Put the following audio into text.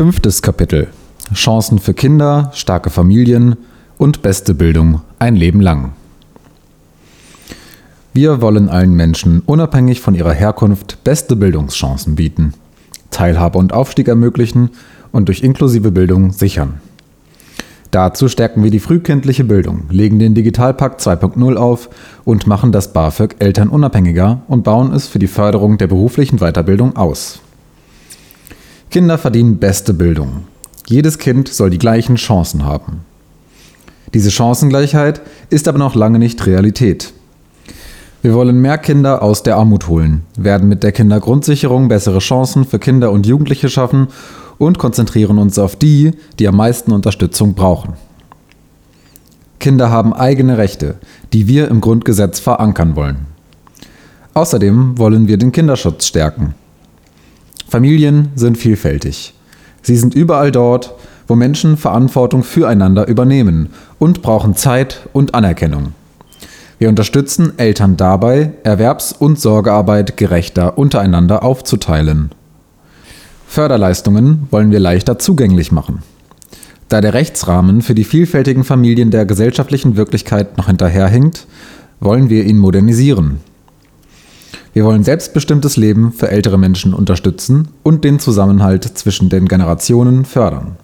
Fünftes Kapitel. Chancen für Kinder, starke Familien und beste Bildung ein Leben lang. Wir wollen allen Menschen unabhängig von ihrer Herkunft beste Bildungschancen bieten, Teilhabe und Aufstieg ermöglichen und durch inklusive Bildung sichern. Dazu stärken wir die frühkindliche Bildung, legen den Digitalpakt 2.0 auf und machen das BAföG elternunabhängiger und bauen es für die Förderung der beruflichen Weiterbildung aus. Kinder verdienen beste Bildung. Jedes Kind soll die gleichen Chancen haben. Diese Chancengleichheit ist aber noch lange nicht Realität. Wir wollen mehr Kinder aus der Armut holen, werden mit der Kindergrundsicherung bessere Chancen für Kinder und Jugendliche schaffen und konzentrieren uns auf die, die am meisten Unterstützung brauchen. Kinder haben eigene Rechte, die wir im Grundgesetz verankern wollen. Außerdem wollen wir den Kinderschutz stärken. Familien sind vielfältig. Sie sind überall dort, wo Menschen Verantwortung füreinander übernehmen und brauchen Zeit und Anerkennung. Wir unterstützen Eltern dabei, Erwerbs- und Sorgearbeit gerechter untereinander aufzuteilen. Förderleistungen wollen wir leichter zugänglich machen. Da der Rechtsrahmen für die vielfältigen Familien der gesellschaftlichen Wirklichkeit noch hinterherhinkt, wollen wir ihn modernisieren. Wir wollen selbstbestimmtes Leben für ältere Menschen unterstützen und den Zusammenhalt zwischen den Generationen fördern.